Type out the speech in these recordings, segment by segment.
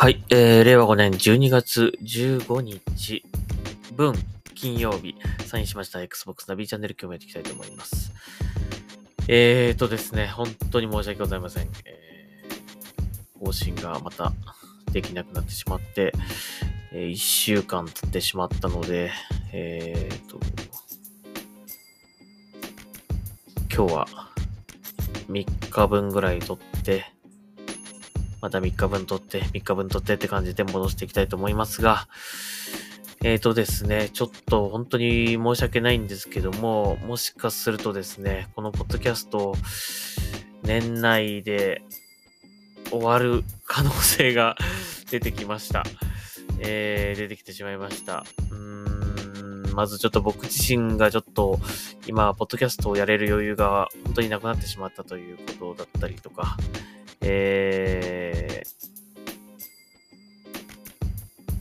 はい、えー、令和5年12月15日分金曜日サインしました Xbox ナビチャンネル今日もやっていきたいと思います。えーとですね、本当に申し訳ございません。えー、更新がまたできなくなってしまって、え1週間経ってしまったので、えーと、今日は3日分ぐらい撮って、また3日分撮って、3日分撮ってって感じで戻していきたいと思いますが、えーとですね、ちょっと本当に申し訳ないんですけども、もしかするとですね、このポッドキャスト、年内で終わる可能性が 出てきました。えー、出てきてしまいました。うーん、まずちょっと僕自身がちょっと今、ポッドキャストをやれる余裕が本当になくなってしまったということだったりとか、え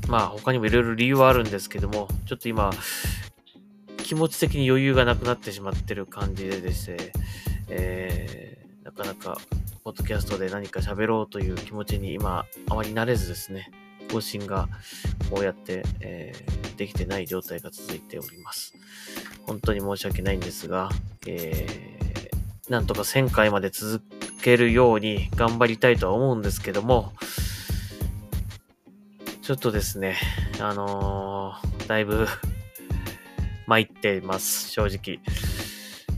ー、まあ他にもいろいろ理由はあるんですけども、ちょっと今、気持ち的に余裕がなくなってしまってる感じでですね、えー、なかなか、ポッドキャストで何か喋ろうという気持ちに今、あまり慣れずですね、更新がこうやって、えー、できてない状態が続いております。本当に申し訳ないんですが、えー、なんとか1000回まで続けるように頑張りたいとは思うんですけども、ちょっとですね、あのー、だいぶ 参ってます、正直。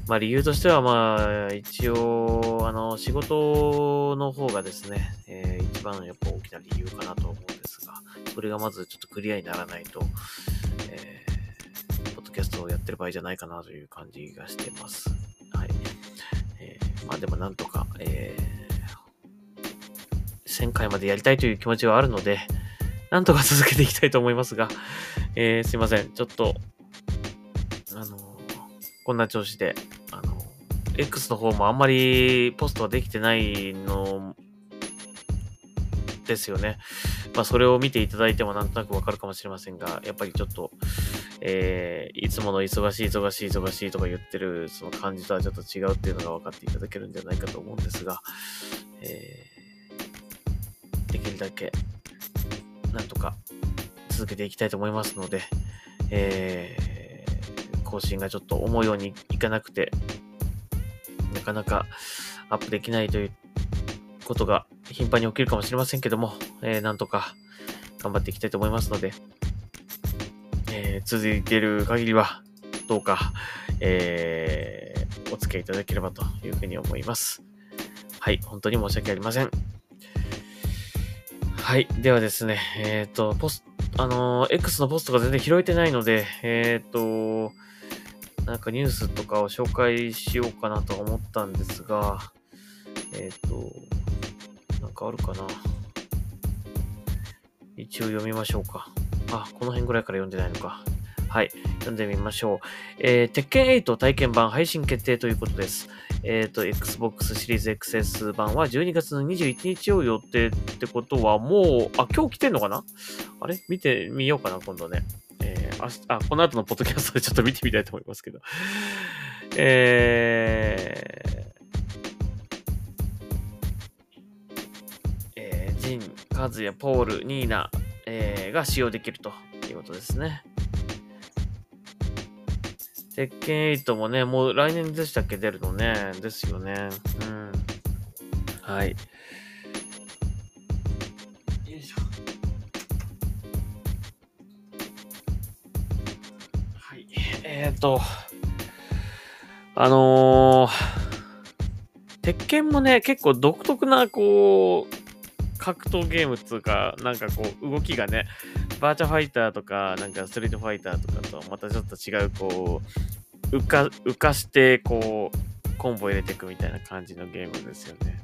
まあ理由としてはまあ一応、あの、仕事の方がですね、えー、一番やっぱ大きな理由かなと思うんですが、それがまずちょっとクリアにならないと、えー、ポッドキャストをやってる場合じゃないかなという感じがしてます。まあでもなんとか、えー、1000回までやりたいという気持ちはあるので、なんとか続けていきたいと思いますが、えー、すいません。ちょっと、あのこんな調子で、あの、X の方もあんまりポストはできてないのですよね。まあ、それを見ていただいてもなんとなくわかるかもしれませんが、やっぱりちょっと、えー、いつもの忙しい忙しい忙しいとか言ってるその感じとはちょっと違うっていうのが分かっていただけるんじゃないかと思うんですが、えー、できるだけ、なんとか続けていきたいと思いますので、えー、更新がちょっと思うようにいかなくて、なかなかアップできないということが頻繁に起きるかもしれませんけども、えー、なんとか頑張っていきたいと思いますので、えー、続いている限りは、どうか、えー、お付き合いいただければというふうに思います。はい、本当に申し訳ありません。はい。ではですね、えっ、ー、と、ポスあのー、X のポストが全然拾えてないので、えっ、ー、と、なんかニュースとかを紹介しようかなと思ったんですが、えっ、と、なんかあるかな。一応読みましょうか。あ、この辺ぐらいから読んでないのか。はい。読んでみましょう。えー、鉄拳8体験版配信決定ということです。えっ、ー、と、Xbox シリーズ XS 版は12月の21日を予定ってことは、もう、あ、今日来てんのかな？あれ？見てみようかな、今度ね。えー、あ、あ、この後のポッドキャストでちょっと見てみたいと思いますけど。えー、えー、ジン、カズヤ、ポール、ニーナ、えー、が使用できるということですね。鉄拳8もね、もう来年でしたっけ？出るのね。ですよね。うん。はい。よいしょ。はい。えっ、ー、と、あのー、鉄拳もね、結構独特な、こう、格闘ゲームっつうか、なんかこう、動きがね、バーチャファイターとか、なんかストリートファイターとかとまたちょっと違う、こう、浮か、浮かして、こう、コンボ入れていくみたいな感じのゲームですよね。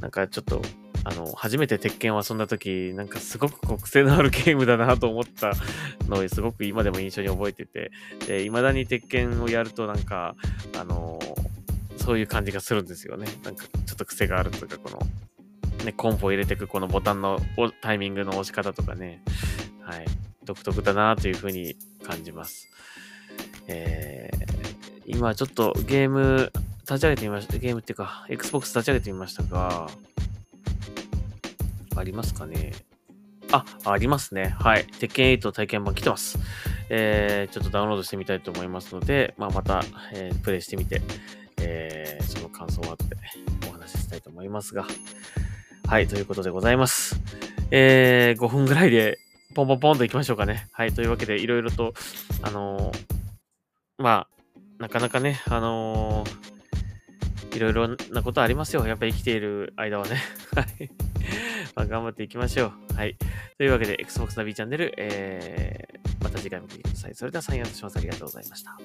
なんかちょっと、あの、初めて鉄拳を遊んだ時、なんかすごく国性のあるゲームだなと思ったのをすごく今でも印象に覚えてて、で、未だに鉄拳をやるとなんか、あのそういう感じがするんですよね。なんかちょっと癖があるというか、この、ね、コンボ入れていくこのボタンのタイミングの押し方とかね、はい、独特だなというふうに感じます。えー、今ちょっとゲーム立ち上げてみました、ゲームっていうか、Xbox 立ち上げてみましたが、ありますかねあ、ありますね。はい。鉄拳8体験版来てます。えー、ちょっとダウンロードしてみたいと思いますので、まあ、また、えープレイしてみて、えー、その感想を後でお話ししたいと思いますが。はい、ということでございます。えー、5分ぐらいで、ポンポンポンと行きましょうかね。はい、というわけで、いろいろと、あのーまあ、なかなかね、あのーいろいろなことありますよ。やっぱり生きている間はね。はい。まあ、頑張っていきましょう。はい。というわけで、Xbox ナビチャンネル、えー、また次回も見てください。それでは、サインアウトします。ありがとうございました。